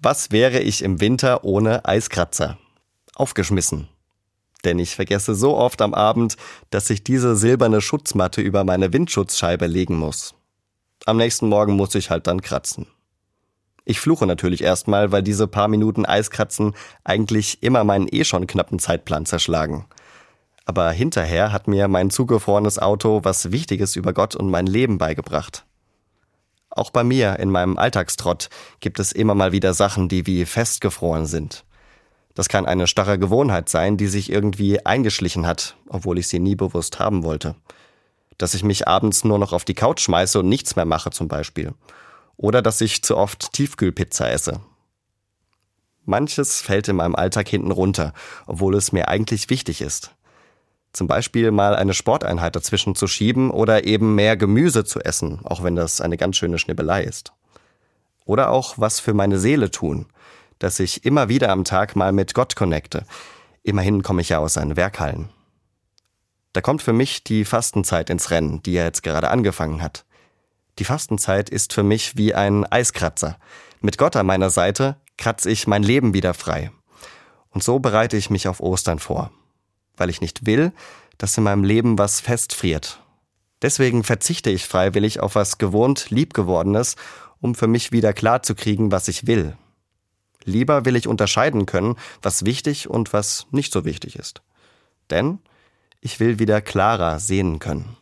Was wäre ich im Winter ohne Eiskratzer? Aufgeschmissen. Denn ich vergesse so oft am Abend, dass ich diese silberne Schutzmatte über meine Windschutzscheibe legen muss. Am nächsten Morgen muss ich halt dann kratzen. Ich fluche natürlich erstmal, weil diese paar Minuten Eiskratzen eigentlich immer meinen eh schon knappen Zeitplan zerschlagen. Aber hinterher hat mir mein zugefrorenes Auto was Wichtiges über Gott und mein Leben beigebracht. Auch bei mir in meinem Alltagstrott gibt es immer mal wieder Sachen, die wie festgefroren sind. Das kann eine starre Gewohnheit sein, die sich irgendwie eingeschlichen hat, obwohl ich sie nie bewusst haben wollte. Dass ich mich abends nur noch auf die Couch schmeiße und nichts mehr mache zum Beispiel. Oder dass ich zu oft Tiefkühlpizza esse. Manches fällt in meinem Alltag hinten runter, obwohl es mir eigentlich wichtig ist. Zum Beispiel mal eine Sporteinheit dazwischen zu schieben oder eben mehr Gemüse zu essen, auch wenn das eine ganz schöne Schnibbelei ist. Oder auch was für meine Seele tun, dass ich immer wieder am Tag mal mit Gott connecte. Immerhin komme ich ja aus seinen Werkhallen. Da kommt für mich die Fastenzeit ins Rennen, die ja jetzt gerade angefangen hat. Die Fastenzeit ist für mich wie ein Eiskratzer. Mit Gott an meiner Seite kratze ich mein Leben wieder frei. Und so bereite ich mich auf Ostern vor weil ich nicht will, dass in meinem Leben was festfriert. Deswegen verzichte ich freiwillig auf was gewohnt liebgewordenes, um für mich wieder klar zu kriegen, was ich will. Lieber will ich unterscheiden können, was wichtig und was nicht so wichtig ist. Denn ich will wieder klarer sehen können.